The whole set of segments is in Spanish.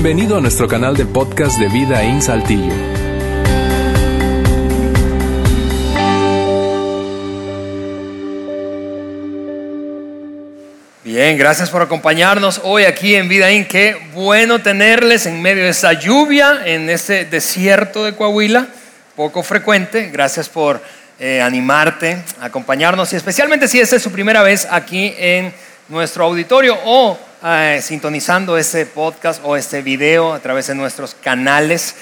Bienvenido a nuestro canal de podcast de Vida en Saltillo. Bien, gracias por acompañarnos hoy aquí en Vida In. Qué bueno tenerles en medio de esa lluvia en este desierto de Coahuila, poco frecuente. Gracias por eh, animarte, acompañarnos y especialmente si esta es su primera vez aquí en nuestro auditorio o eh, sintonizando este podcast o este video a través de nuestros canales.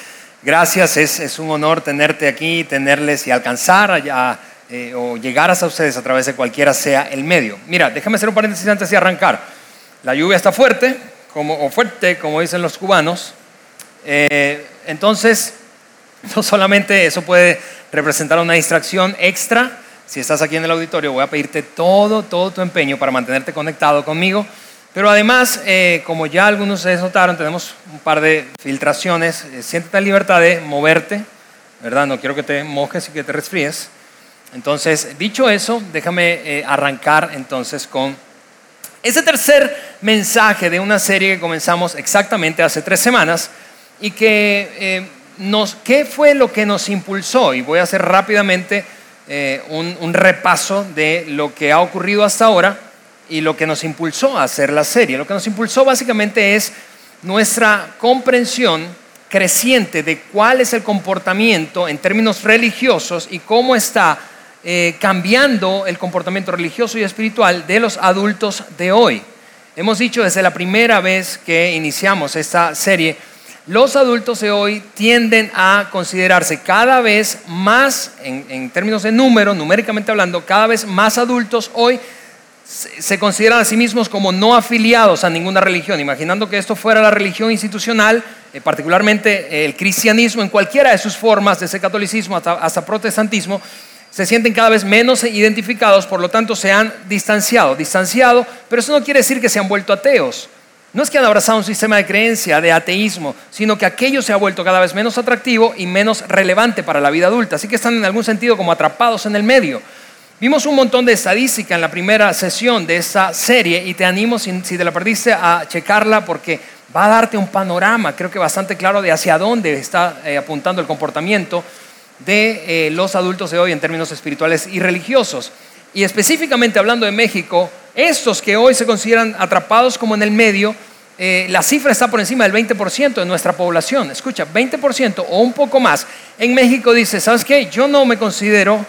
Gracias, es, un honor tenerte aquí, tenerles y alcanzar allá, eh, o llegar hasta ustedes a través de cualquiera sea el medio. Mira, déjame hacer un paréntesis antes de arrancar. La lluvia está fuerte, como, o fuerte, como dicen los cubanos. Eh, entonces, no solamente eso puede representar una distracción extra, si estás aquí en el auditorio, voy a pedirte todo, todo tu empeño para mantenerte conectado conmigo pero además, eh, como ya algunos de ustedes notaron, tenemos un par de filtraciones. Eh, siéntete en libertad de moverte, ¿verdad? No quiero que te mojes y que te resfríes. Entonces, dicho eso, déjame eh, arrancar entonces con ese tercer mensaje de una serie que comenzamos exactamente hace tres semanas y que nos, ¿qué fue lo que nos impulsó? Y voy a hacer rápidamente un repaso de lo que ha ocurrido hasta ahora y lo que nos impulsó a hacer la serie. Lo que nos impulsó básicamente es nuestra comprensión creciente de cuál es el comportamiento en términos religiosos y cómo está eh, cambiando el comportamiento religioso y espiritual de los adultos de hoy. Hemos dicho desde la primera vez que iniciamos esta serie, los adultos de hoy tienden a considerarse cada vez más, en, en términos de número, numéricamente hablando, cada vez más adultos hoy se consideran a sí mismos como no afiliados a ninguna religión, imaginando que esto fuera la religión institucional, eh, particularmente eh, el cristianismo en cualquiera de sus formas, desde catolicismo hasta, protestantismo, se sienten cada vez menos identificados, por lo tanto se han distanciado, distanciado, pero eso no quiere decir que se han vuelto ateos. No es que han abrazado un sistema de creencia, de ateísmo, sino que aquello se ha vuelto cada vez menos atractivo y menos relevante para la vida adulta. Así que están en algún sentido como atrapados en el medio. Vimos un montón de estadística en la primera sesión de esta serie y te animo, si, te la perdiste, a checarla porque va a darte un panorama, creo que bastante claro, de hacia dónde está eh, apuntando el comportamiento de eh, los adultos de hoy en términos espirituales y religiosos. Y específicamente hablando de México, estos que hoy se consideran atrapados como en el medio, eh, la cifra está por encima del 20% de nuestra población. Escucha, 20% o un poco más. En México dice, ¿sabes qué? Yo no me considero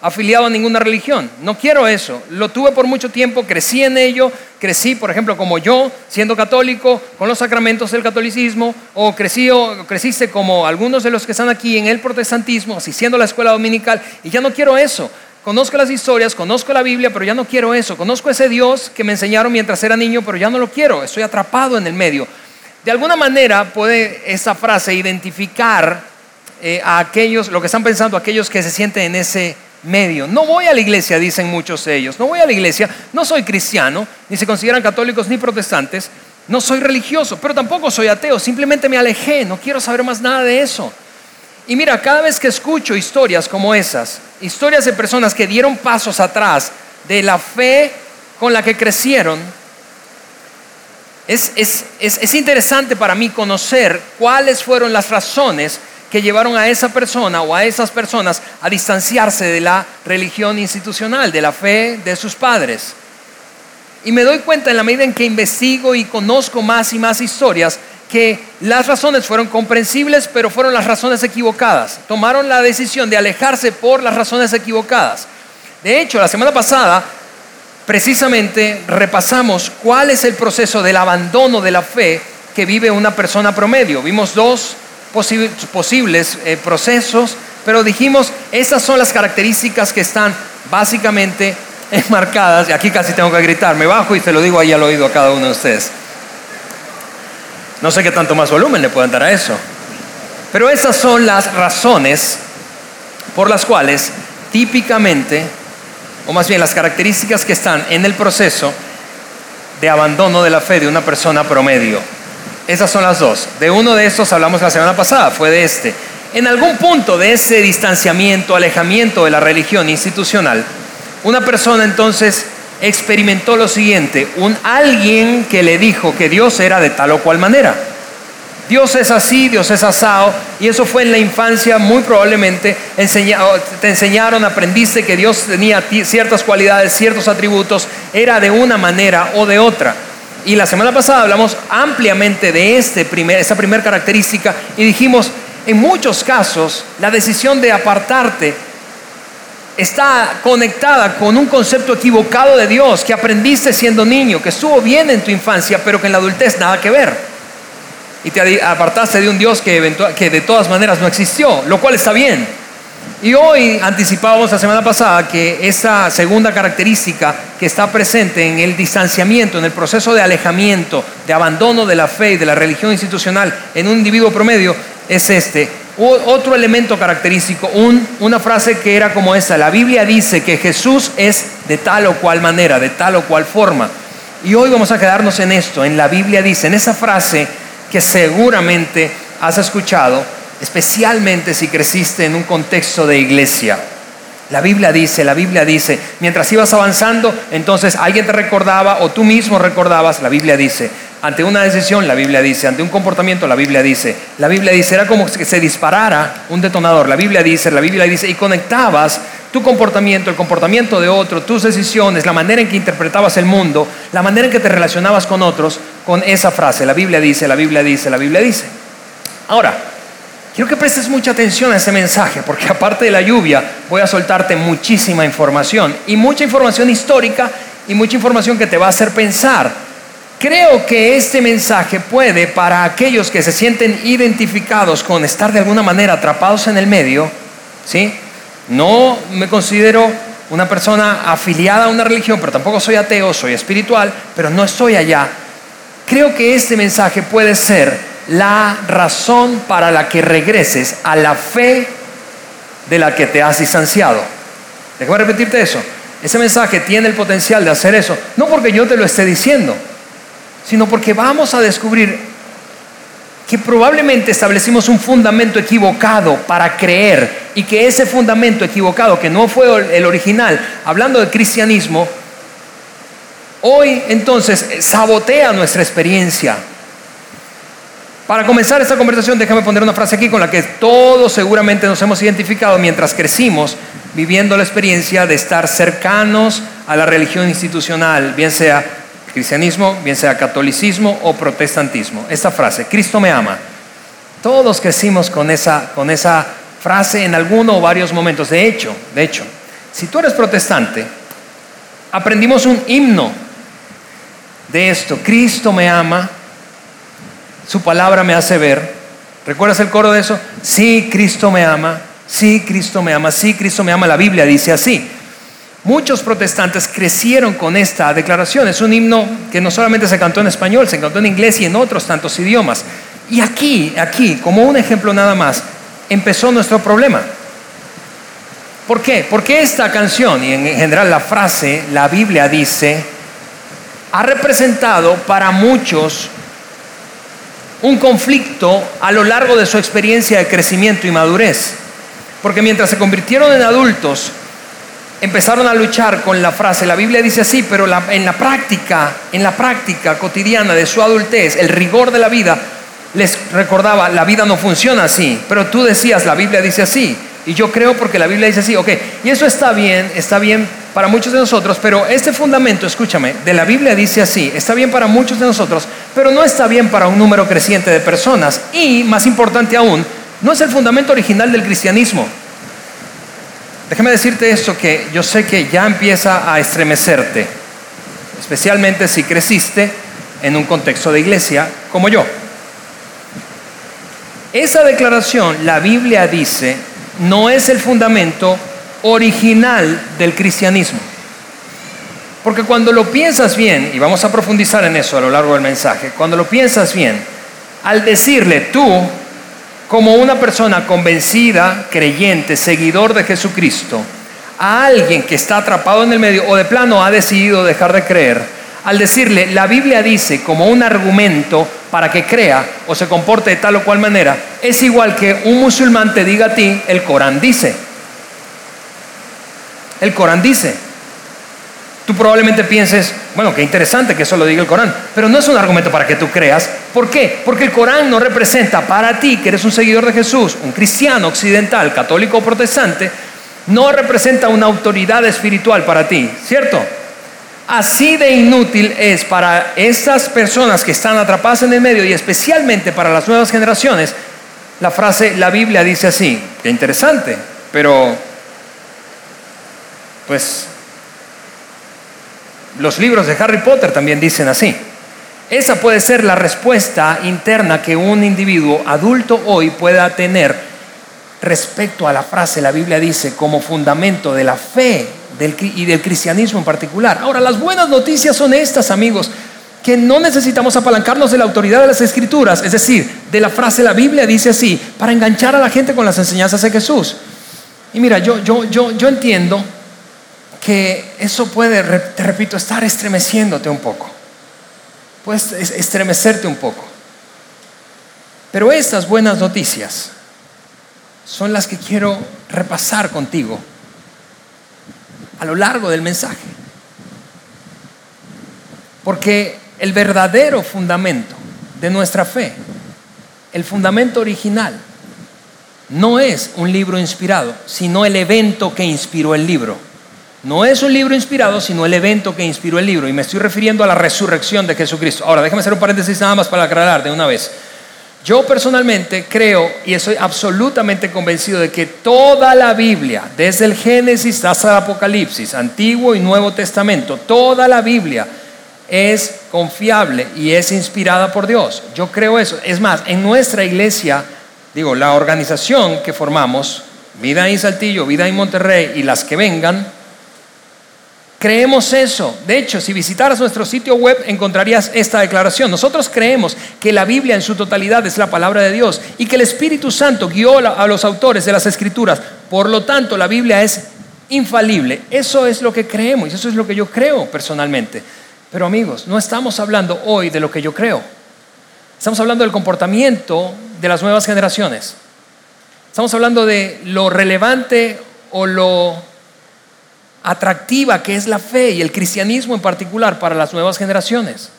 afiliado a ninguna religión. No quiero eso. Lo tuve por mucho tiempo, crecí en ello, crecí, por ejemplo, como yo, siendo católico, con los sacramentos del catolicismo, o crecí, creciste como algunos de los que están aquí en el protestantismo, asistiendo a la escuela dominical, y ya no quiero eso. Conozco las historias, conozco la Biblia, pero ya no quiero eso. Conozco ese Dios que me enseñaron mientras era niño, pero ya no lo quiero. Estoy atrapado en el medio. De alguna manera puede esa frase identificar eh, a aquellos, lo que están pensando aquellos que se sienten en ese medio. No voy a la iglesia, dicen muchos de ellos. No voy a la iglesia, no soy cristiano, ni se consideran católicos ni protestantes. No soy religioso, pero tampoco soy ateo. Simplemente me alejé, no quiero saber más nada de eso. Y mira, cada vez que escucho historias como esas, historias de personas que dieron pasos atrás de la fe con la que crecieron, es, es interesante para mí conocer cuáles fueron las razones que llevaron a esa persona o a esas personas a distanciarse de la religión institucional, de la fe de sus padres. Y me doy cuenta en la medida en que investigo y conozco más y más historias que las razones fueron comprensibles, pero fueron las razones equivocadas. Tomaron la decisión de alejarse por las razones equivocadas. De hecho, la semana pasada precisamente repasamos cuál es el proceso del abandono de la fe que vive una persona promedio. Vimos dos posibles eh, procesos, pero dijimos, esas son las características que están básicamente enmarcadas, y aquí casi tengo que gritar, me bajo y se lo digo ahí al oído a cada uno de ustedes. No sé qué tanto más volumen le puedan dar a eso, pero esas son las razones por las cuales típicamente, o más bien las características que están en el proceso de abandono de la fe de una persona promedio. Esas son las dos. De uno de estos hablamos la semana pasada, fue de este. En algún punto de ese distanciamiento, alejamiento de la religión institucional, una persona entonces experimentó lo siguiente, un alguien que le dijo que Dios era de tal o cual manera. Dios es así, Dios es asado, y eso fue en la infancia, muy probablemente te enseñaron, aprendiste que Dios tenía ciertas cualidades, ciertos atributos, era de una manera o de otra. Y la semana pasada hablamos ampliamente de este primer, esta primera característica y dijimos, en muchos casos, la decisión de apartarte está conectada con un concepto equivocado de Dios que aprendiste siendo niño, que estuvo bien en tu infancia, pero que en la adultez nada que ver y te apartaste de un Dios que, que de todas maneras no existió, lo cual está bien. Y hoy anticipábamos la semana pasada que esa segunda característica que está presente en el distanciamiento, en el proceso de alejamiento, de abandono de la fe y de la religión institucional en un individuo promedio, es este. Otro elemento característico, una frase que era como esta, la Biblia dice que Jesús es de tal o cual manera, de tal o cual forma. Y hoy vamos a quedarnos en esto, en la Biblia dice, en esa frase que seguramente has escuchado, especialmente si creciste en un contexto de iglesia. La Biblia dice, la Biblia dice, mientras ibas avanzando, entonces alguien te recordaba o tú mismo recordabas, la Biblia dice, ante una decisión, la Biblia dice, ante un comportamiento, la Biblia dice, la Biblia dice, era como que se disparara un detonador, la Biblia dice, la Biblia dice, y conectabas tu comportamiento, el comportamiento de otro, tus decisiones, la manera en que interpretabas el mundo, la manera en que te relacionabas con otros, con esa frase, la Biblia dice, la Biblia dice, la Biblia dice. Ahora, quiero que prestes mucha atención a ese mensaje, porque aparte de la lluvia, voy a soltarte muchísima información, y mucha información histórica, y mucha información que te va a hacer pensar. Creo que este mensaje puede, para aquellos que se sienten identificados con estar de alguna manera atrapados en el medio, ¿sí? No me considero una persona afiliada a una religión, pero tampoco soy ateo, soy espiritual, pero no estoy allá. Creo que este mensaje puede ser la razón para la que regreses a la fe de la que te has distanciado. Déjame repetirte eso. Ese mensaje tiene el potencial de hacer eso, no porque yo te lo esté diciendo, sino porque vamos a descubrir que probablemente establecimos un fundamento equivocado para creer y que ese fundamento equivocado, que no fue el original, hablando de cristianismo, hoy entonces sabotea nuestra experiencia. Para comenzar esta conversación, déjame poner una frase aquí con la que todos seguramente nos hemos identificado mientras crecimos viviendo la experiencia de estar cercanos a la religión institucional, bien sea cristianismo, bien sea catolicismo o protestantismo. Esta frase, Cristo me ama. Todos crecimos con esa, con esa frase en alguno o varios momentos. De hecho, de hecho, si tú eres protestante, aprendimos un himno de esto. Cristo me ama, su palabra me hace ver. ¿Recuerdas el coro de eso? Sí, Cristo me ama, sí, Cristo me ama, sí, Cristo me ama. La Biblia dice así. Muchos protestantes crecieron con esta declaración. Es un himno que no solamente se cantó en español, se cantó en inglés y en otros tantos idiomas. Y aquí, aquí, como un ejemplo nada más, empezó nuestro problema. ¿Por qué? Porque esta canción y en general la frase, la Biblia dice, ha representado para muchos un conflicto a lo largo de su experiencia de crecimiento y madurez. Porque mientras se convirtieron en adultos, empezaron a luchar con la frase, la Biblia dice así, pero en la práctica, en la práctica cotidiana de su adultez, el rigor de la vida, les recordaba, la vida no funciona así, pero tú decías, la Biblia dice así, y yo creo porque la Biblia dice así, ok, y eso está bien, está bien para muchos de nosotros, pero este fundamento, escúchame, de la Biblia dice así, está bien para muchos de nosotros, pero no está bien para un número creciente de personas, y más importante aún, no es el fundamento original del cristianismo. Déjame decirte esto que yo sé que ya empieza a estremecerte, especialmente si creciste en un contexto de iglesia como yo. Esa declaración, la Biblia dice, no es el fundamento original del cristianismo. Porque cuando lo piensas bien, y vamos a profundizar en eso a lo largo del mensaje, cuando lo piensas bien, al decirle tú como una persona convencida, creyente, seguidor de Jesucristo, a alguien que está atrapado en el medio o de plano ha decidido dejar de creer, al decirle, la Biblia dice como un argumento para que crea o se comporte de tal o cual manera, es igual que un musulmán te diga a ti, el Corán dice. El Corán dice. Tú probablemente pienses, bueno, qué interesante que eso lo diga el Corán, pero no es un argumento para que tú creas. ¿Por qué? Porque el Corán no representa para ti, que eres un seguidor de Jesús, un cristiano occidental, católico o protestante, no representa una autoridad espiritual para ti, ¿cierto? Así de inútil es para estas personas que están atrapadas en el medio y especialmente para las nuevas generaciones la frase, la Biblia dice así, qué interesante, pero pues los libros de Harry Potter también dicen así. Esa puede ser la respuesta interna que un individuo adulto hoy pueda tener respecto a la frase, la Biblia dice, como fundamento de la fe y del cristianismo en particular. Ahora, las buenas noticias son estas, amigos, que no necesitamos apalancarnos de la autoridad de las escrituras, es decir, de la frase, la Biblia dice así, para enganchar a la gente con las enseñanzas de Jesús. Y mira, yo, yo, yo, yo entiendo que eso puede, te repito, estar estremeciéndote un poco. Puedes estremecerte un poco. Pero estas buenas noticias son las que quiero repasar contigo a lo largo del mensaje. Porque el verdadero fundamento de nuestra fe, el fundamento original, no es un libro inspirado, sino el evento que inspiró el libro. No es un libro inspirado, sino el evento que inspiró el libro. Y me estoy refiriendo a la resurrección de Jesucristo. Ahora, déjame hacer un paréntesis nada más para aclarar de una vez. Yo personalmente creo y estoy absolutamente convencido de que toda la Biblia, desde el Génesis hasta el Apocalipsis, Antiguo y Nuevo Testamento, toda la Biblia es confiable y es inspirada por Dios. Yo creo eso. Es más, en nuestra iglesia, digo, la organización que formamos, Vida en Saltillo, Vida en Monterrey y las que vengan, Creemos eso. De hecho, si visitaras nuestro sitio web encontrarías esta declaración. Nosotros creemos que la Biblia en su totalidad es la palabra de Dios y que el Espíritu Santo guió a los autores de las Escrituras. Por lo tanto, la Biblia es infalible. Eso es lo que creemos y eso es lo que yo creo personalmente. Pero amigos, no estamos hablando hoy de lo que yo creo. Estamos hablando del comportamiento de las nuevas generaciones. Estamos hablando de lo relevante o lo atractiva que es la fe y el cristianismo en particular para las nuevas generaciones.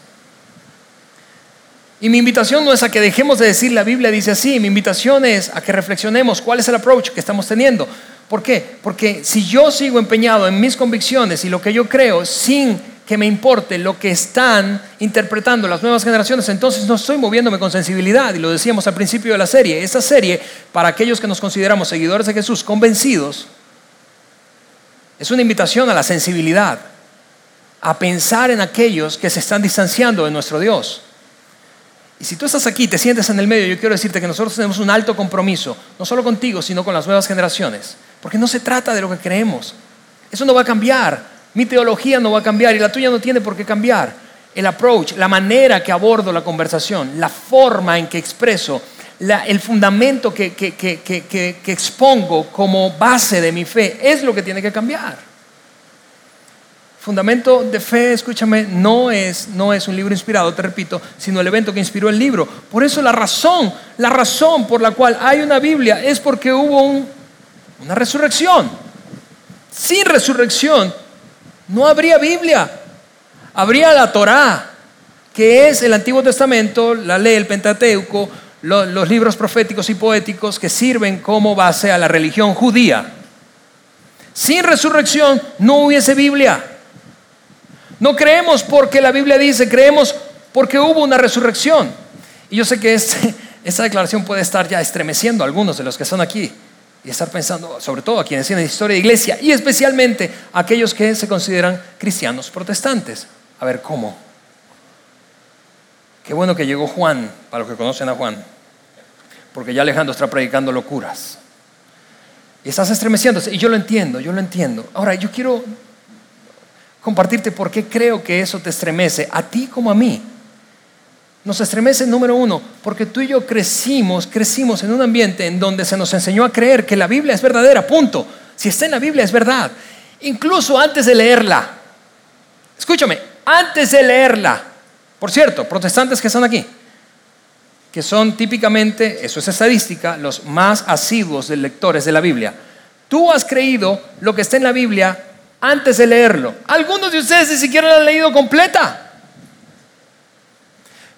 Y mi invitación no es a que dejemos de decir la Biblia dice así, mi invitación es a que reflexionemos cuál es el approach que estamos teniendo. ¿Por qué? Porque si yo sigo empeñado en mis convicciones y lo que yo creo sin que me importe lo que están interpretando las nuevas generaciones, entonces no estoy moviéndome con sensibilidad. Y lo decíamos al principio de la serie. Esa serie, para aquellos que nos consideramos seguidores de Jesús, convencidos, es una invitación a la sensibilidad, a pensar en aquellos que se están distanciando de nuestro Dios. Y si tú estás aquí, te sientes en el medio, yo quiero decirte que nosotros tenemos un alto compromiso, no solo contigo, sino con las nuevas generaciones. Porque no se trata de lo que creemos. Eso no va a cambiar. Mi teología no va a cambiar y la tuya no tiene por qué cambiar. El approach, la manera que abordo la conversación, la forma en que expreso el fundamento que, que, expongo como base de mi fe es lo que tiene que cambiar. Fundamento de fe, escúchame, no es, no es un libro inspirado, te repito, sino el evento que inspiró el libro. Por eso la razón, la razón por la cual hay una Biblia es porque hubo una resurrección. Sin resurrección no habría Biblia. Habría la Torá, que es el Antiguo Testamento, la ley, el Pentateuco, los, libros proféticos y poéticos que sirven como base a la religión judía. Sin resurrección no hubiese Biblia. No creemos porque la Biblia dice, creemos porque hubo una resurrección. Y yo sé que esta declaración puede estar ya estremeciendo a algunos de los que están aquí y estar pensando, sobre todo a quienes tienen historia de iglesia y especialmente a aquellos que se consideran cristianos protestantes. A ver, ¿cómo? Qué bueno que llegó Juan, para los que conocen a Juan, porque ya Alejandro está predicando locuras. Y estás estremeciéndose, y yo lo entiendo, yo lo entiendo. Ahora, yo quiero compartirte por qué creo que eso te estremece, a ti como a mí. Nos estremece, número uno, porque tú y yo crecimos, crecimos en un ambiente en donde se nos enseñó a creer que la Biblia es verdadera, punto. Si está en la Biblia es verdad. Incluso antes de leerla. Escúchame, antes de leerla. Por cierto, protestantes que están aquí, que son típicamente, eso es estadística, los más asiduos de lectores de la Biblia. Tú has creído lo que está en la Biblia antes de leerlo. Algunos de ustedes ni siquiera la han leído completa.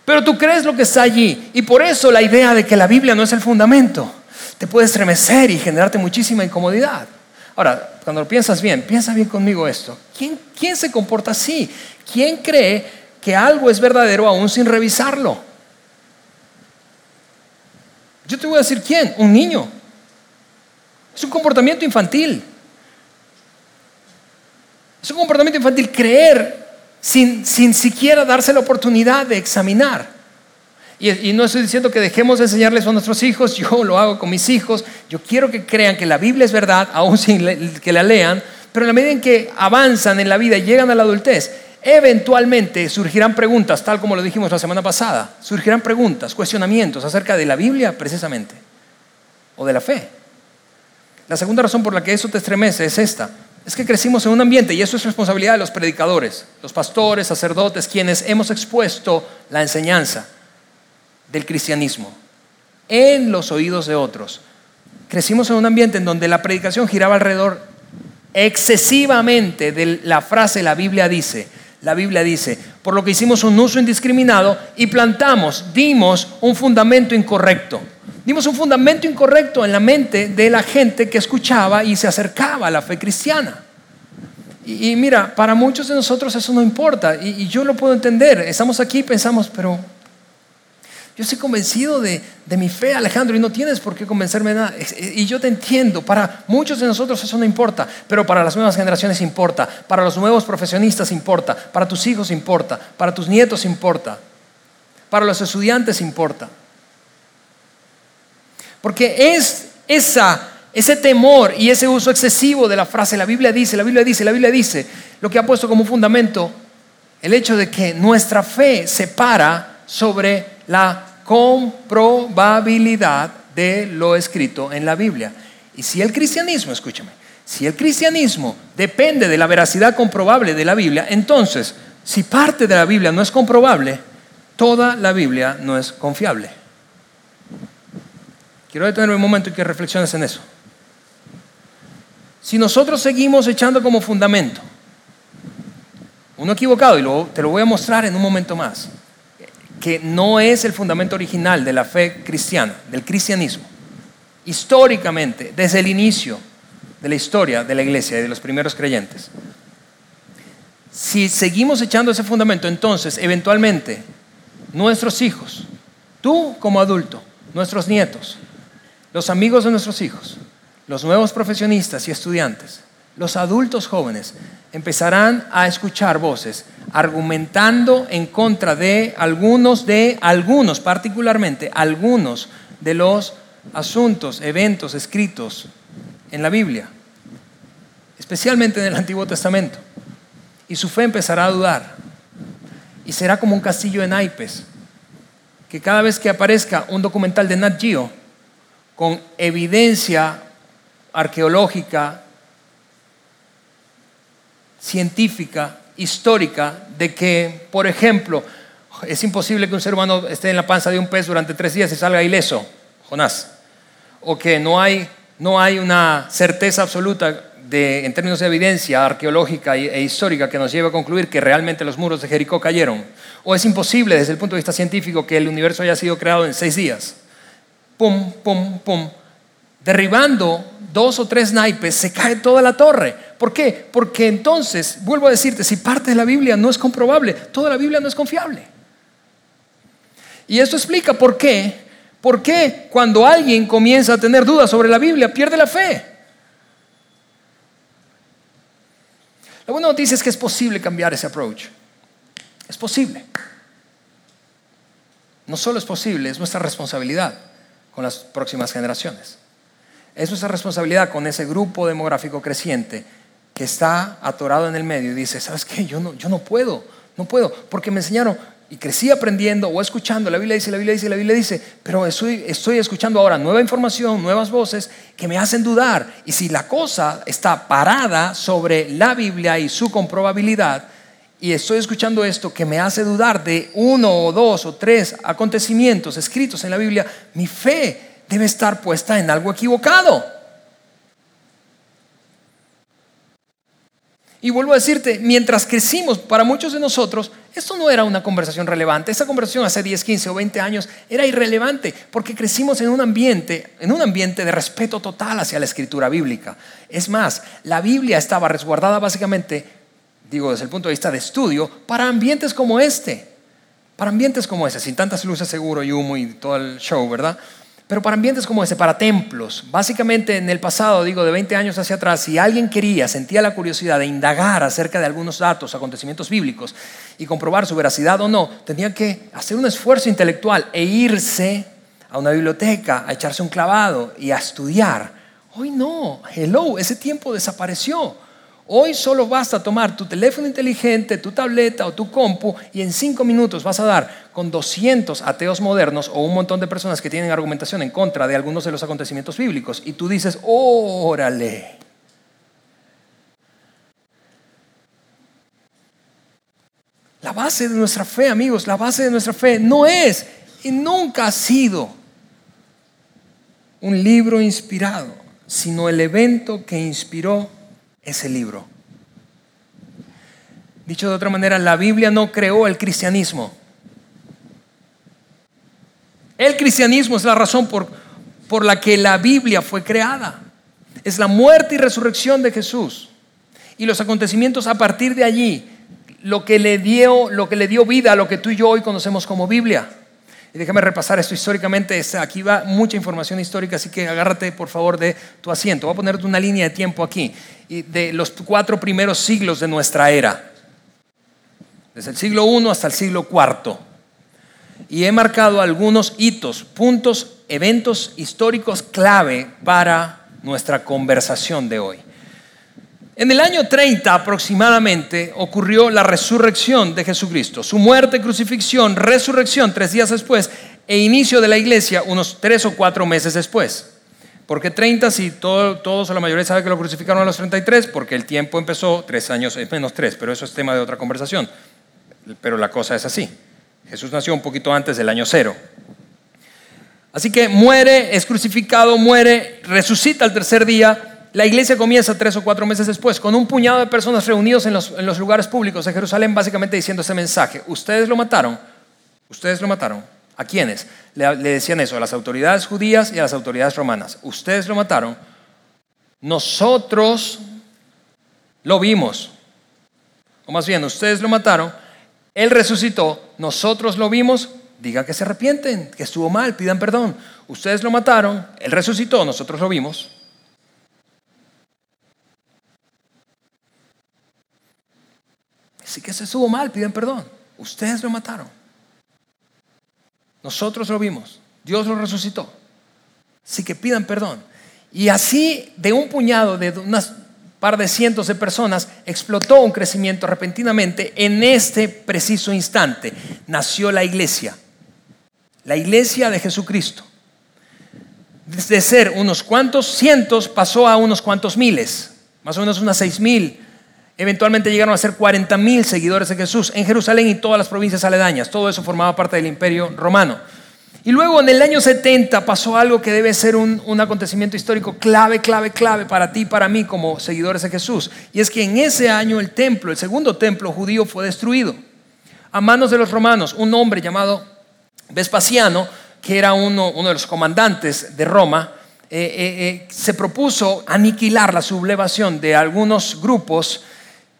Pero tú crees lo que está allí. Y por eso la idea de que la Biblia no es el fundamento te puede estremecer y generarte muchísima incomodidad. Ahora, cuando piensas bien, piensa bien conmigo esto. ¿Quién, ¿Quién se comporta así? ¿Quién cree que algo es verdadero aún sin revisarlo? Yo te voy a decir quién, un niño. Es un comportamiento infantil. Es un comportamiento infantil creer sin, sin siquiera darse la oportunidad de examinar. Y, no estoy diciendo que dejemos de enseñarles a nuestros hijos, yo lo hago con mis hijos, yo quiero que crean que la Biblia es verdad, aún sin que la lean, pero en la medida en que avanzan en la vida y llegan a la adultez, eventualmente surgirán preguntas, tal como lo dijimos la semana pasada, surgirán preguntas, cuestionamientos acerca de la Biblia precisamente, o de la fe. La segunda razón por la que eso te estremece es esta. Es que crecimos en un ambiente, y eso es responsabilidad de los predicadores, los pastores, sacerdotes, quienes hemos expuesto la enseñanza del cristianismo en los oídos de otros. Crecimos en un ambiente en donde la predicación giraba alrededor excesivamente de la frase la Biblia dice. La Biblia dice, por lo que hicimos un uso indiscriminado y plantamos, dimos un fundamento incorrecto. Dimos un fundamento incorrecto en la mente de la gente que escuchaba y se acercaba a la fe cristiana. Y, mira, para muchos de nosotros eso no importa y, y yo lo puedo entender. Estamos aquí y pensamos, pero yo estoy convencido de, mi fe, Alejandro, y no tienes por qué convencerme de nada. Y yo te entiendo, para muchos de nosotros eso no importa, pero para las nuevas generaciones importa, para los nuevos profesionistas importa, para tus hijos importa, para tus nietos importa, para los estudiantes importa. Porque es esa, ese temor y ese uso excesivo de la frase, la Biblia dice, la Biblia dice, la Biblia dice, lo que ha puesto como fundamento el hecho de que nuestra fe se para sobre la comprobabilidad de lo escrito en la Biblia. Y si el cristianismo, escúchame, si el cristianismo depende de la veracidad comprobable de la Biblia, entonces, si parte de la Biblia no es comprobable, toda la Biblia no es confiable. Quiero detenerme un momento y que reflexiones en eso. Si nosotros seguimos echando como fundamento uno equivocado, y te lo voy a mostrar en un momento más, que no es el fundamento original de la fe cristiana, del cristianismo, históricamente, desde el inicio de la historia de la iglesia y de los primeros creyentes. Si seguimos echando ese fundamento, entonces, eventualmente, nuestros hijos, tú como adulto, nuestros nietos, los amigos de nuestros hijos, los nuevos profesionistas y estudiantes, los adultos jóvenes empezarán a escuchar voces argumentando en contra de algunos de algunos particularmente algunos de los asuntos, eventos escritos en la Biblia, especialmente en el Antiguo Testamento. Y su fe empezará a dudar. Y será como un castillo de naipes, que cada vez que aparezca un documental de Nat Geo, con evidencia arqueológica, científica, histórica, de que, por ejemplo, es imposible que un ser humano esté en la panza de un pez durante tres días y salga ileso, Jonás. O que no hay, no hay una certeza absoluta de, en términos de evidencia arqueológica e histórica que nos lleve a concluir que realmente los muros de Jericó cayeron. O es imposible desde el punto de vista científico que el universo haya sido creado en seis días pum, pum, pum, derribando dos o tres naipes, se cae toda la torre. ¿Por qué? Porque entonces, vuelvo a decirte, si parte de la Biblia no es comprobable, toda la Biblia no es confiable. Y esto explica por qué, por qué cuando alguien comienza a tener dudas sobre la Biblia, pierde la fe. La buena noticia es que es posible cambiar ese approach. Es posible. No solo es posible, es nuestra responsabilidad con las próximas generaciones. Es nuestra responsabilidad con ese grupo demográfico creciente que está atorado en el medio y dice, ¿sabes qué? Yo no, yo no puedo, no puedo, porque me enseñaron y crecí aprendiendo o escuchando, la Biblia dice, la Biblia dice, la Biblia dice, pero estoy, estoy escuchando ahora nueva información, nuevas voces que me hacen dudar. Y si la cosa está parada sobre la Biblia y su comprobabilidad, y estoy escuchando esto que me hace dudar de uno o dos o tres acontecimientos escritos en la Biblia, mi fe debe estar puesta en algo equivocado. Y vuelvo a decirte, mientras crecimos, para muchos de nosotros, esto no era una conversación relevante. Esa conversación hace 10, 15 o 20 años era irrelevante porque crecimos en un ambiente, en un ambiente de respeto total hacia la escritura bíblica. Es más, la Biblia estaba resguardada básicamente, digo desde el punto de vista de estudio, para ambientes como este. Para ambientes como este, sin tantas luces seguro y humo y todo el show, ¿verdad? Pero para ambientes como ese, para templos, básicamente en el pasado, digo, de 20 años hacia atrás, si alguien quería, sentía la curiosidad de indagar acerca de algunos datos, acontecimientos bíblicos y comprobar su veracidad o no, tenía que hacer un esfuerzo intelectual e irse a una biblioteca, a echarse un clavado y a estudiar. Hoy no, hello, ese tiempo desapareció. Hoy solo basta tomar tu teléfono inteligente, tu tableta o tu compu y en cinco minutos vas a dar con 200 ateos modernos o un montón de personas que tienen argumentación en contra de algunos de los acontecimientos bíblicos y tú dices, órale. La base de nuestra fe, amigos, la base de nuestra fe no es y nunca ha sido un libro inspirado, sino el evento que inspiró ese libro. Dicho de otra manera, la Biblia no creó el cristianismo. El cristianismo es la razón por, por la que la Biblia fue creada. Es la muerte y resurrección de Jesús. Y los acontecimientos a partir de allí, lo que le dio, lo que le dio vida a lo que tú y yo hoy conocemos como Biblia. Y déjame repasar esto históricamente. Aquí va mucha información histórica, así que agárrate por favor de tu asiento. Voy a ponerte una línea de tiempo aquí, de los cuatro primeros siglos de nuestra era. Desde el siglo I hasta el siglo IV. Y he marcado algunos hitos, puntos, eventos históricos clave para nuestra conversación de hoy. En el año 30 aproximadamente ocurrió la resurrección de Jesucristo, su muerte, crucifixión, resurrección tres días después e inicio de la iglesia unos tres o cuatro meses después. ¿Por qué 30 si todos o la mayoría sabe que lo crucificaron a los 33? Porque el tiempo empezó tres años, menos tres, pero eso es tema de otra conversación. Pero la cosa es así. Jesús nació un poquito antes del año cero. Así que muere, es crucificado, muere, resucita el tercer día la iglesia comienza tres o cuatro meses después con un puñado de personas reunidos en los, lugares públicos de Jerusalén, básicamente diciendo ese mensaje. Ustedes lo mataron. Ustedes lo mataron. ¿A quiénes? Le, le decían eso a las autoridades judías y a las autoridades romanas. Ustedes lo mataron. Nosotros lo vimos. O más bien, ustedes lo mataron. Él resucitó. Nosotros lo vimos. Digan que se arrepienten, que estuvo mal, pidan perdón. Ustedes lo mataron. Él resucitó. Nosotros lo vimos. Así que se estuvo mal, piden perdón. Ustedes lo mataron. Nosotros lo vimos. Dios lo resucitó. Así que pidan perdón. Y así, de un puñado, de unas par de cientos de personas, explotó un crecimiento repentinamente. En este preciso instante nació la iglesia. La iglesia de Jesucristo. De ser unos cuantos cientos pasó a unos cuantos miles. Más o menos unas seis mil Eventualmente llegaron a ser 40 mil seguidores de Jesús en Jerusalén y todas las provincias aledañas. Todo eso formaba parte del imperio romano. Y luego en el año 70 pasó algo que debe ser un, un, acontecimiento histórico clave, clave, clave para ti y para mí como seguidores de Jesús. Y es que en ese año el templo, el segundo templo judío fue destruido a manos de los romanos. Un hombre llamado Vespasiano, que era uno, uno de los comandantes de Roma, eh, eh, eh, se propuso aniquilar la sublevación de algunos grupos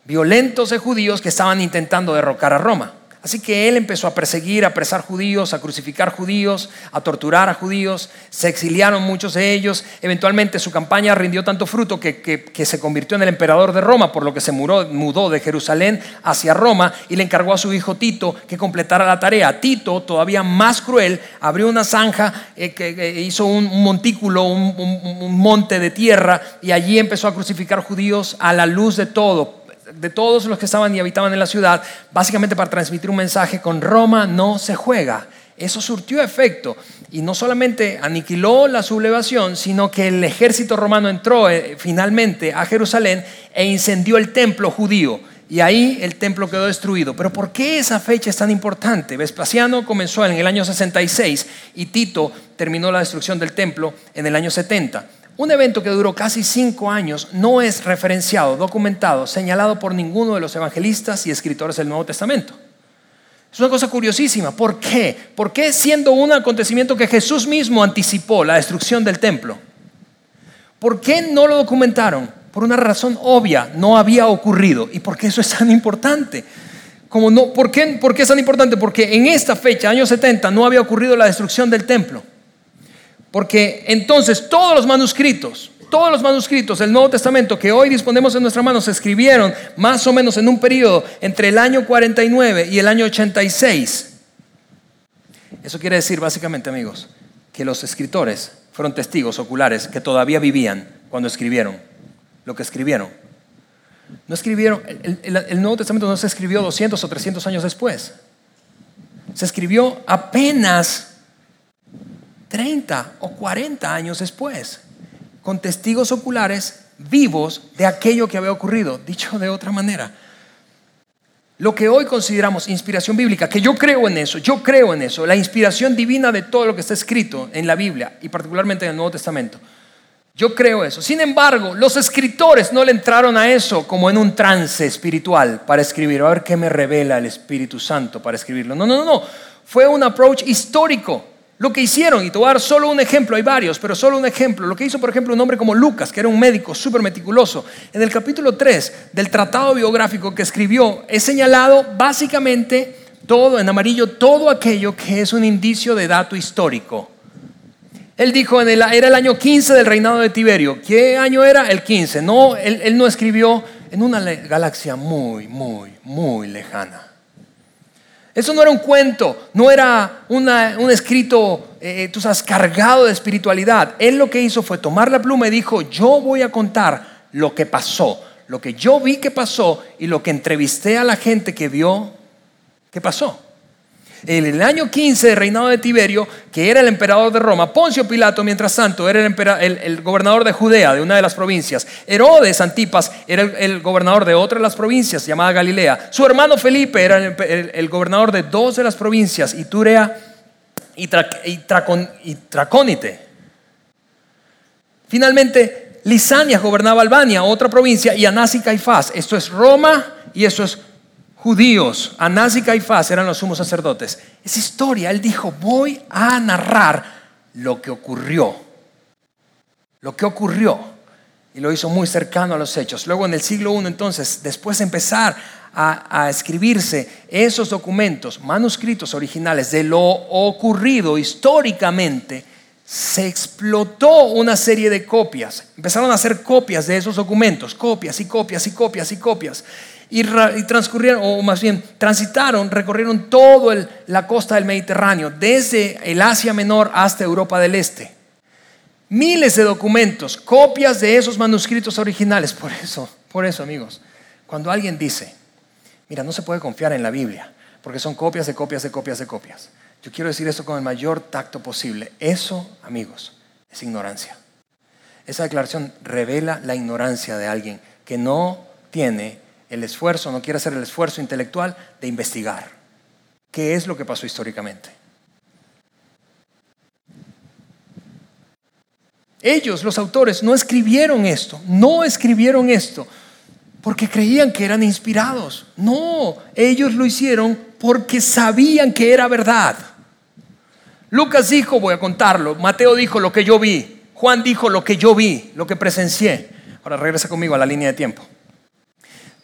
violentos de judíos que estaban intentando derrocar a Roma. Así que él empezó a perseguir, a apresar judíos, a crucificar judíos, a torturar a judíos. Se exiliaron muchos de ellos. Eventualmente su campaña rindió tanto fruto que, se convirtió en el emperador de Roma, por lo que se mudó, de Jerusalén hacia Roma y le encargó a su hijo Tito que completara la tarea. Tito, todavía más cruel, abrió una zanja, eh, que, hizo un, montículo, un monte de tierra y allí empezó a crucificar judíos a la luz de todo de todos los que estaban y habitaban en la ciudad, básicamente para transmitir un mensaje, con Roma no se juega. Eso surtió efecto y no solamente aniquiló la sublevación, sino que el ejército romano entró eh, finalmente a Jerusalén e incendió el templo judío. Y ahí el templo quedó destruido. Pero ¿por qué esa fecha es tan importante? Vespasiano comenzó en el año 66 y Tito terminó la destrucción del templo en el año 70. Un evento que duró casi cinco años no es referenciado, documentado, señalado por ninguno de los evangelistas y escritores del Nuevo Testamento. Es una cosa curiosísima. ¿Por qué? ¿Por qué siendo un acontecimiento que Jesús mismo anticipó, la destrucción del templo? ¿Por qué no lo documentaron? Por una razón obvia, no había ocurrido. ¿Y por qué eso es tan importante? Como no, ¿por, qué, ¿Por qué es tan importante? Porque en esta fecha, año 70, no había ocurrido la destrucción del templo. Porque entonces todos los manuscritos, todos los manuscritos del Nuevo Testamento que hoy disponemos en nuestras manos se escribieron más o menos en un periodo entre el año 49 y el año 86. Eso quiere decir básicamente, amigos, que los escritores fueron testigos oculares que todavía vivían cuando escribieron lo que escribieron. No escribieron, el, el Nuevo Testamento no se escribió 200 o 300 años después. Se escribió apenas 30 o 40 años después, con testigos oculares vivos de aquello que había ocurrido. Dicho de otra manera, lo que hoy consideramos inspiración bíblica, que yo creo en eso, yo creo en eso, la inspiración divina de todo lo que está escrito en la Biblia y particularmente en el Nuevo Testamento. Yo creo eso. Sin embargo, los escritores no le entraron a eso como en un trance espiritual para escribir, a ver qué me revela el Espíritu Santo para escribirlo. No, no, no, no. Fue un approach histórico. Lo que hicieron, y te voy a dar solo un ejemplo, hay varios, pero solo un ejemplo. Lo que hizo, por ejemplo, un hombre como Lucas, que era un médico súper meticuloso, en el capítulo 3 del tratado biográfico que escribió, es señalado básicamente todo, en amarillo, todo aquello que es un indicio de dato histórico. Él dijo, en el, era el año 15 del reinado de Tiberio. ¿Qué año era? El 15. No, él, él no escribió en una galaxia muy, muy, muy lejana. Eso no era un cuento, no era un escrito, eh, tú sabes, cargado de espiritualidad. Él lo que hizo fue tomar la pluma y dijo, yo voy a contar lo que pasó, lo que yo vi que pasó y lo que entrevisté a la gente que vio que pasó. En el año 15 del reinado de Tiberio, que era el emperador de Roma, Poncio Pilato, mientras tanto, era el, gobernador de Judea, de una de las provincias. Herodes Antipas era el, gobernador de otra de las provincias, llamada Galilea. Su hermano Felipe era el, gobernador de dos de las provincias, Iturea y, y, y Tracónite. Finalmente, Lisania gobernaba Albania, otra provincia, y Anás y Caifás. Esto es Roma y eso es judíos, Anás y Caifás eran los sumos sacerdotes. Esa historia, él dijo, voy a narrar lo que ocurrió. Lo que ocurrió. Y lo hizo muy cercano a los hechos. Luego en el siglo I, entonces, después de empezar a, a escribirse esos documentos, manuscritos originales de lo ocurrido históricamente, se explotó una serie de copias. Empezaron a hacer copias de esos documentos, copias y copias y copias y copias y, transcurrieron, o más bien transitaron, recorrieron toda la costa del Mediterráneo, desde el Asia Menor hasta Europa del Este. Miles de documentos, copias de esos manuscritos originales. Por eso, por eso, amigos, cuando alguien dice, mira, no se puede confiar en la Biblia, porque son copias de copias de copias de copias. Yo quiero decir esto con el mayor tacto posible. Eso, amigos, es ignorancia. Esa declaración revela la ignorancia de alguien que no tiene el esfuerzo, no quiere hacer el esfuerzo intelectual de investigar qué es lo que pasó históricamente. Ellos, los autores, no escribieron esto, no escribieron esto porque creían que eran inspirados. No, ellos lo hicieron porque sabían que era verdad. Lucas dijo, voy a contarlo, Mateo dijo lo que yo vi, Juan dijo lo que yo vi, lo que presencié. Ahora regresa conmigo a la línea de tiempo.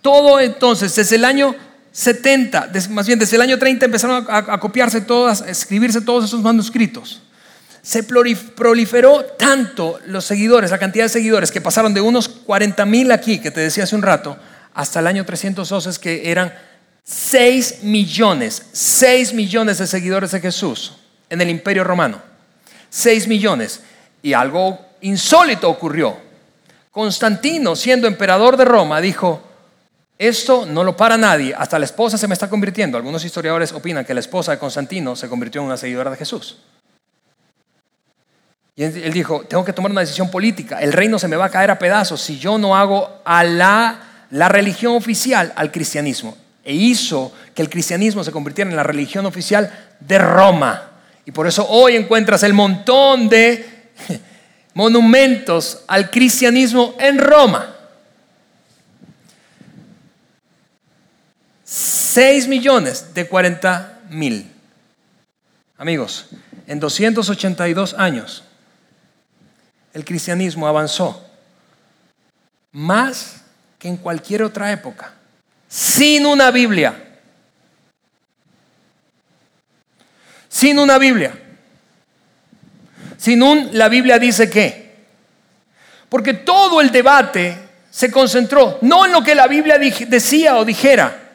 Todo entonces, desde el año 70, más bien desde el año 30 empezaron a, copiarse todas, a escribirse todos esos manuscritos. Se proliferó tanto los seguidores, la cantidad de seguidores, que pasaron de unos 40 mil aquí, que te decía hace un rato, hasta el año 312, que eran 6 millones, 6 millones de seguidores de Jesús en el imperio romano. 6 millones. Y algo insólito ocurrió. Constantino, siendo emperador de Roma, dijo, esto no lo para nadie, hasta la esposa se me está convirtiendo. Algunos historiadores opinan que la esposa de Constantino se convirtió en una seguidora de Jesús. Y él dijo, tengo que tomar una decisión política, el reino se me va a caer a pedazos si yo no hago a la, la religión oficial al cristianismo. E hizo que el cristianismo se convirtiera en la religión oficial de Roma. Y por eso hoy encuentras el montón de monumentos al cristianismo en Roma. 6 millones de 40 mil. Amigos, en 282 años el cristianismo avanzó más que en cualquier otra época, sin una Biblia. Sin una Biblia. Sin un, la Biblia dice que. Porque todo el debate se concentró no en lo que la Biblia decía o dijera,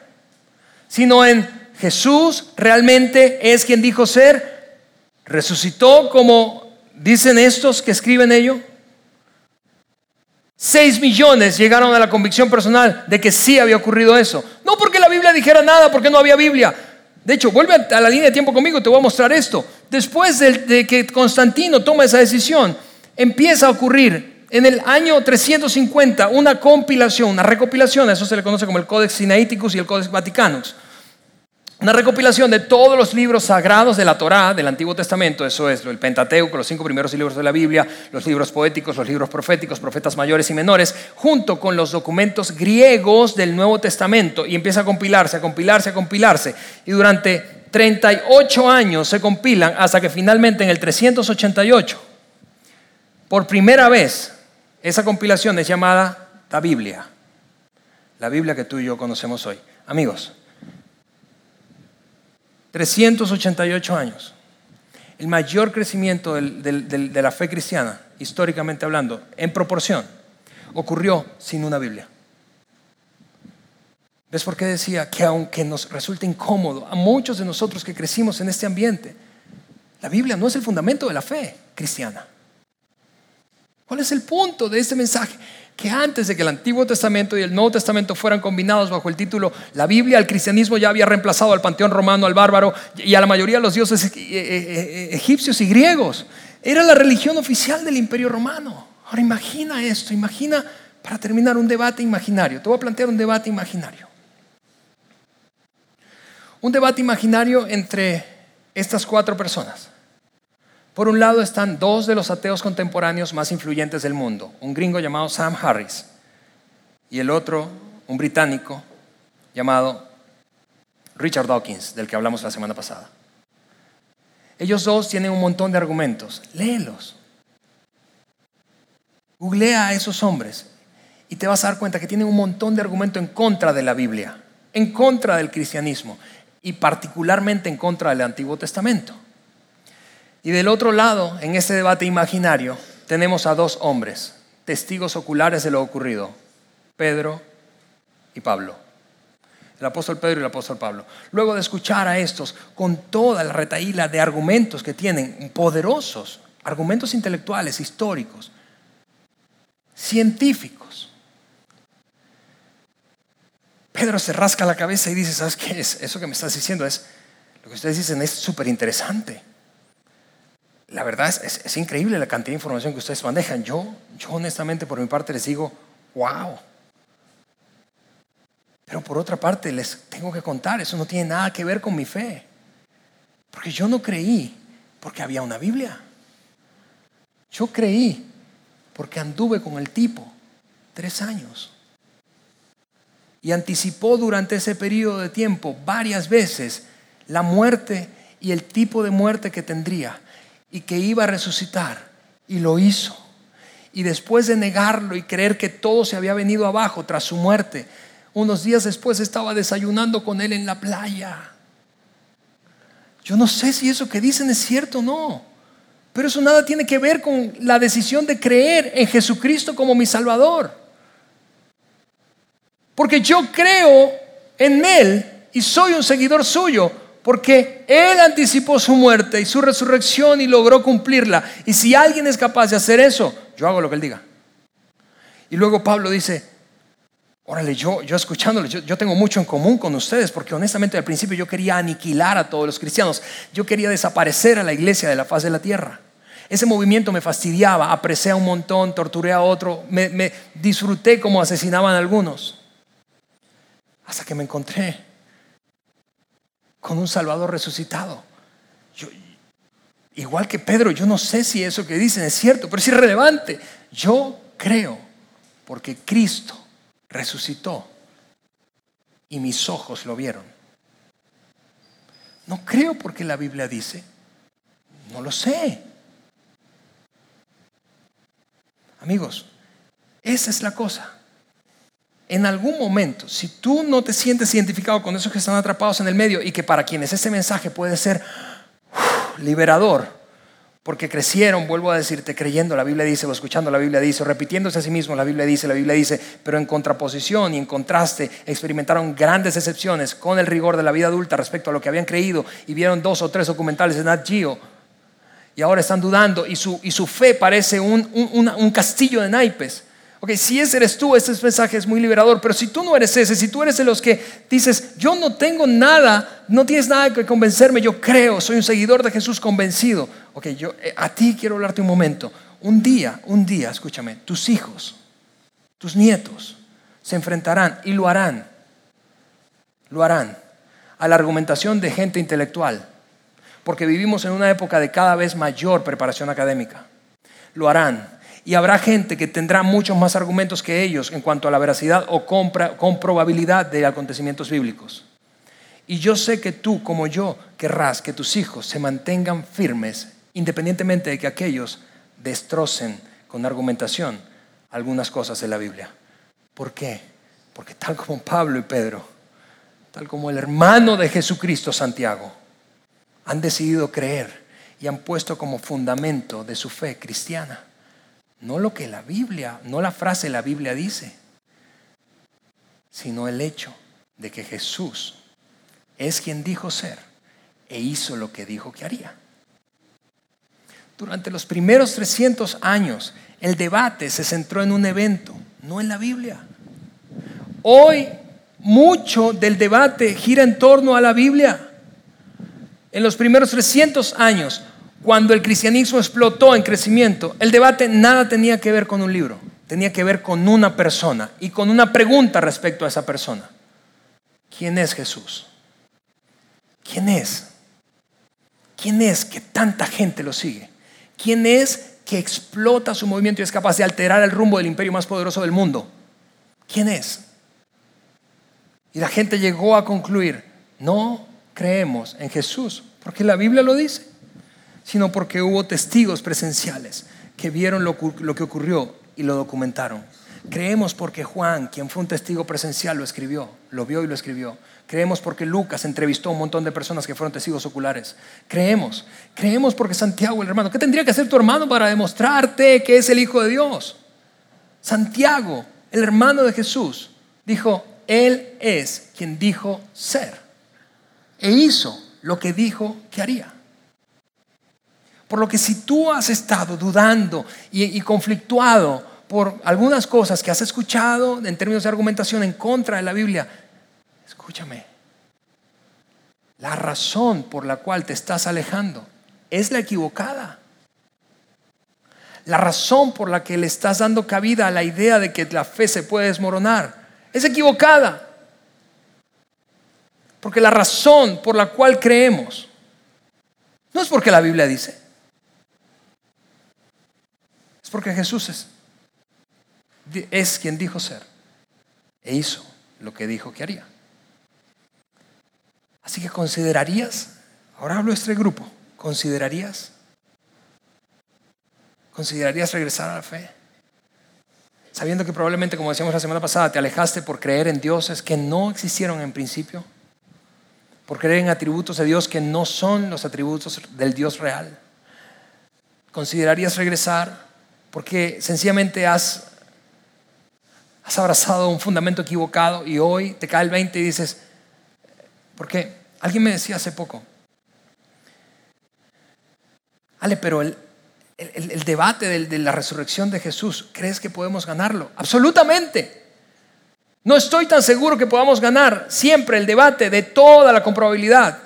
sino en Jesús realmente es quien dijo ser, resucitó como dicen estos que escriben ello. Seis millones llegaron a la convicción personal de que sí había ocurrido eso. No porque la Biblia dijera nada, porque no había Biblia. De hecho, vuelve a la línea de tiempo conmigo, te voy a mostrar esto. Después de, que Constantino toma esa decisión, empieza a ocurrir en el año 350 una compilación, una recopilación, eso se le conoce como el Codex Sinaiticus y el Codex Vaticanus. Una recopilación de todos los libros sagrados de la Torá, del Antiguo Testamento, eso es el Pentateuco, los cinco primeros libros de la Biblia, los libros poéticos, los libros proféticos, profetas mayores y menores, junto con los documentos griegos del Nuevo Testamento, y empieza a compilarse, a compilarse, a compilarse, y durante 38 años se compilan hasta que finalmente en el 388, por primera vez, esa compilación es llamada la Biblia, la Biblia que tú y yo conocemos hoy. Amigos, 388 años. El mayor crecimiento de la fe cristiana, históricamente hablando, en proporción, ocurrió sin una Biblia. ¿Ves por qué decía que aunque nos resulte incómodo a muchos de nosotros que crecimos en este ambiente, la Biblia no es el fundamento de la fe cristiana? ¿Cuál es el punto de este mensaje? que antes de que el Antiguo Testamento y el Nuevo Testamento fueran combinados bajo el título La Biblia, el cristianismo ya había reemplazado al panteón romano, al bárbaro y a la mayoría de los dioses eh, eh, eh, egipcios y griegos. Era la religión oficial del imperio romano. Ahora imagina esto, imagina, para terminar, un debate imaginario. Te voy a plantear un debate imaginario. Un debate imaginario entre estas cuatro personas. Por un lado están dos de los ateos contemporáneos más influyentes del mundo, un gringo llamado Sam Harris y el otro, un británico llamado Richard Dawkins, del que hablamos la semana pasada. Ellos dos tienen un montón de argumentos, léelos. Googlea a esos hombres y te vas a dar cuenta que tienen un montón de argumentos en contra de la Biblia, en contra del cristianismo y particularmente en contra del Antiguo Testamento. Y del otro lado, en este debate imaginario, tenemos a dos hombres, testigos oculares de lo ocurrido, Pedro y Pablo. El apóstol Pedro y el apóstol Pablo. Luego de escuchar a estos con toda la retaíla de argumentos que tienen, poderosos, argumentos intelectuales, históricos, científicos, Pedro se rasca la cabeza y dice, ¿sabes qué es? Eso que me estás diciendo es, lo que ustedes dicen es súper interesante la verdad es, increíble la cantidad de información que ustedes manejan. Yo, yo honestamente por mi parte les digo, wow. Pero por otra parte les tengo que contar, eso no tiene nada que ver con mi fe. Porque yo no creí porque había una Biblia. Yo creí porque anduve con el tipo tres años. Y anticipó durante ese periodo de tiempo varias veces la muerte y el tipo de muerte que tendría y que iba a resucitar. Y lo hizo. Y después de negarlo y creer que todo se había venido abajo tras su muerte, unos días después estaba desayunando con él en la playa. Yo no sé si eso que dicen es cierto o no, pero eso nada tiene que ver con la decisión de creer en Jesucristo como mi Salvador. Porque yo creo en Él y soy un seguidor suyo, porque Él anticipó su muerte y su resurrección y logró cumplirla. Y si alguien es capaz de hacer eso, yo hago lo que Él diga. Y luego Pablo dice, órale, yo, yo yo tengo mucho en común con ustedes, porque honestamente al principio yo quería aniquilar a todos los cristianos, yo quería desaparecer a la iglesia de la faz de la tierra. Ese movimiento me fastidiaba, apresé a un montón, torturé a otro, me, me disfruté como asesinaban a algunos. Hasta que me encontré con un Salvador resucitado. Igual que Pedro, yo no sé si eso que dicen es cierto, pero es irrelevante. Yo creo porque Cristo resucitó y mis ojos lo vieron. No creo porque la Biblia dice, no lo sé. Amigos, esa es la cosa. En algún momento, si tú no te sientes identificado con esos que están atrapados en el medio y que para quienes ese mensaje puede ser liberador, porque crecieron, vuelvo a decirte, creyendo la Biblia dice, o escuchando la Biblia dice, o repitiéndose a sí mismo, la Biblia dice, la Biblia dice, pero en contraposición y en contraste experimentaron grandes decepciones con el rigor de la vida adulta respecto a lo que habían creído y vieron dos o tres documentales de Nat Geo y ahora están dudando y su, y su fe parece un, un castillo de naipes Ok, si ese eres tú, este mensaje es muy liberador, pero si tú no eres ese, si tú eres de los que dices, yo no tengo nada, no tienes nada que convencerme, yo creo, soy un seguidor de Jesús convencido. Ok, yo eh, a ti quiero hablarte un momento. Un día, un día, escúchame, tus hijos, tus nietos se enfrentarán y lo harán, lo harán a la argumentación de gente intelectual, porque vivimos en una época de cada vez mayor preparación académica. Lo harán y habrá gente que tendrá muchos más argumentos que ellos en cuanto a la veracidad o comprobabilidad de acontecimientos bíblicos. Y yo sé que tú, como yo, querrás que tus hijos se mantengan firmes, independientemente de que aquellos destrocen con argumentación algunas cosas de la Biblia. ¿Por qué? Porque tal como Pablo y Pedro, tal como el hermano de Jesucristo, Santiago, han decidido creer y han puesto como fundamento de su fe cristiana no lo que la Biblia, no la frase la Biblia dice, sino el hecho de que Jesús es quien dijo ser e hizo lo que dijo que haría. Durante los primeros 300 años, el debate se centró en un evento, no en la Biblia. Hoy, mucho del debate gira en torno a la Biblia. En los primeros 300 años, cuando el cristianismo explotó en crecimiento, el debate nada tenía que ver con un libro, tenía que ver con una persona y con una pregunta respecto a esa persona. ¿Quién es Jesús? ¿Quién es? ¿Quién es que tanta gente lo sigue? ¿Quién es que explota su movimiento y es capaz de alterar el rumbo del imperio más poderoso del mundo? ¿Quién es? Y la gente llegó a concluir, no creemos en Jesús, porque la Biblia lo dice sino porque hubo testigos presenciales que vieron lo, que ocurrió y lo documentaron. Creemos porque Juan, quien fue un testigo presencial, lo escribió, lo vio y lo escribió. Creemos porque Lucas entrevistó a un montón de personas que fueron testigos oculares. Creemos, creemos porque Santiago, el hermano, ¿qué tendría que hacer tu hermano para demostrarte que es el Hijo de Dios? Santiago, el hermano de Jesús, dijo, Él es quien dijo ser e hizo lo que dijo que haría. Por lo que si tú has estado dudando y, conflictuado por algunas cosas que has escuchado en términos de argumentación en contra de la Biblia, escúchame, la razón por la cual te estás alejando es la equivocada. La razón por la que le estás dando cabida a la idea de que la fe se puede desmoronar es equivocada. Porque la razón por la cual creemos no es porque la Biblia dice, porque Jesús es, es quien dijo ser e hizo lo que dijo que haría. Así que considerarías, ahora hablo este grupo, considerarías, considerarías regresar a la fe, sabiendo que probablemente, como decíamos la semana pasada, te alejaste por creer en dioses que no existieron en principio, por creer en atributos de Dios que no son los atributos del Dios real. ¿Considerarías regresar porque sencillamente has, has abrazado un fundamento equivocado y hoy te cae el 20 y dices, ¿por qué? Alguien me decía hace poco, Ale, pero el, debate de, de la resurrección de Jesús, ¿crees que podemos ganarlo? Absolutamente. No estoy tan seguro que podamos ganar siempre el debate de toda la comprobabilidad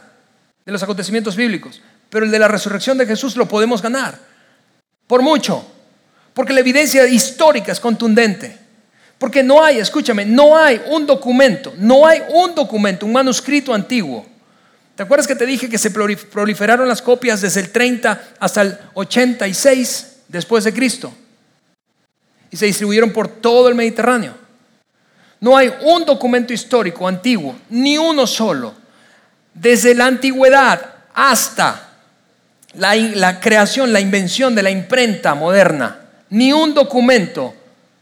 de los acontecimientos bíblicos, pero el de la resurrección de Jesús lo podemos ganar, por mucho. Porque la evidencia histórica es contundente. Porque no hay, escúchame, no hay un documento, no hay un documento, un manuscrito antiguo ¿Te acuerdas que te dije que se proliferaron las copias desde el 30 hasta el 86 después de Cristo? Y se distribuyeron por todo el Mediterráneo. No hay un documento histórico antiguo, ni uno solo, desde la antigüedad hasta la, la, creación, la invención de la imprenta moderna. Ni un documento,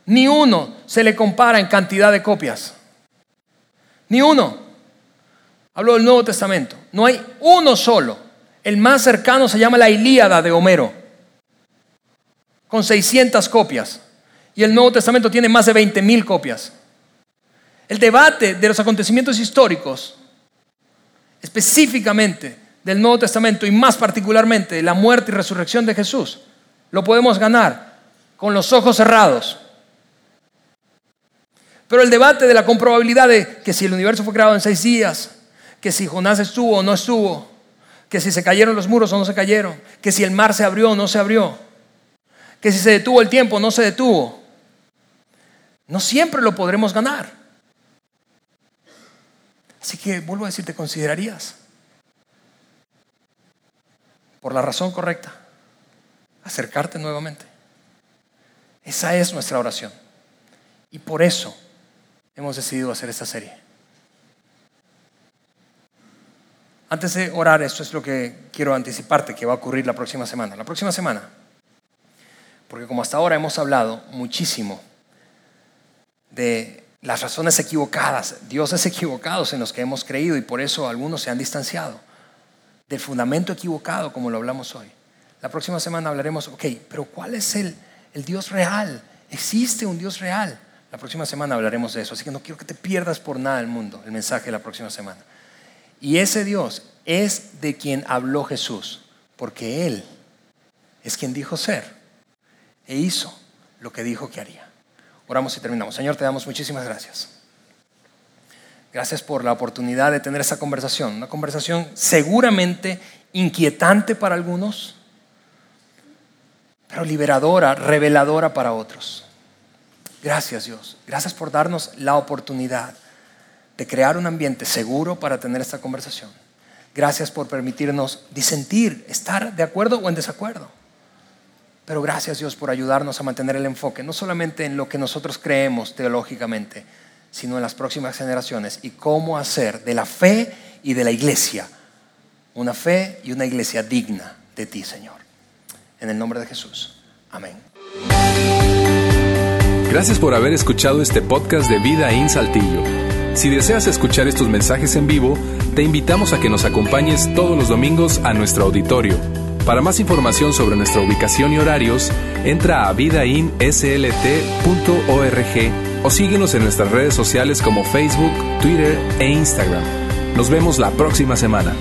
ni uno se le compara en cantidad de copias. Ni uno. Hablo del Nuevo Testamento. No hay uno solo. El más cercano se llama la Ilíada de Homero, con 600 copias. Y el Nuevo Testamento tiene más de 20 mil copias. El debate de los acontecimientos históricos, específicamente del Nuevo Testamento y más particularmente la muerte y resurrección de Jesús, lo podemos ganar con los ojos cerrados. Pero el debate de la comprobabilidad de que si el universo fue creado en seis días, que si Jonás estuvo o no estuvo, que si se cayeron los muros o no se cayeron, que si el mar se abrió o no se abrió, que si se detuvo el tiempo o no se detuvo, no siempre lo podremos ganar. Así que vuelvo a decir, ¿te considerarías? Por la razón correcta, acercarte nuevamente. Esa es nuestra oración. Y por eso hemos decidido hacer esta serie. Antes de orar, esto es lo que quiero anticiparte que va a ocurrir la próxima semana. La próxima semana, porque como hasta ahora hemos hablado muchísimo de las razones equivocadas, dioses equivocados en los que hemos creído y por eso algunos se han distanciado, del fundamento equivocado como lo hablamos hoy. La próxima semana hablaremos, ok, pero ¿cuál es el, el Dios real? ¿Existe un Dios real? La próxima semana hablaremos de eso, así que no quiero que te pierdas por nada el mundo, el mensaje de la próxima semana. Y ese Dios es de quien habló Jesús, porque Él es quien dijo ser e hizo lo que dijo que haría. Oramos y terminamos. Señor, te damos muchísimas gracias. Gracias por la oportunidad de tener esa conversación, una conversación seguramente inquietante para algunos, pero liberadora, reveladora para otros. Gracias Dios, gracias por darnos la oportunidad de crear un ambiente seguro para tener esta conversación. Gracias por permitirnos disentir, estar de acuerdo o en desacuerdo. Pero gracias Dios por ayudarnos a mantener el enfoque, no solamente en lo que nosotros creemos teológicamente, sino en las próximas generaciones y cómo hacer de la fe y de la iglesia una fe y una iglesia digna de ti, Señor. En el nombre de Jesús. Amén. Gracias por haber escuchado este podcast de Vida en Saltillo. Si deseas escuchar estos mensajes en vivo, te invitamos a que nos acompañes todos los domingos a nuestro auditorio para más información sobre nuestra ubicación y horarios, entra a vidainslt.org o síguenos en nuestras redes sociales como Facebook, Twitter e Instagram. Nos vemos la próxima semana.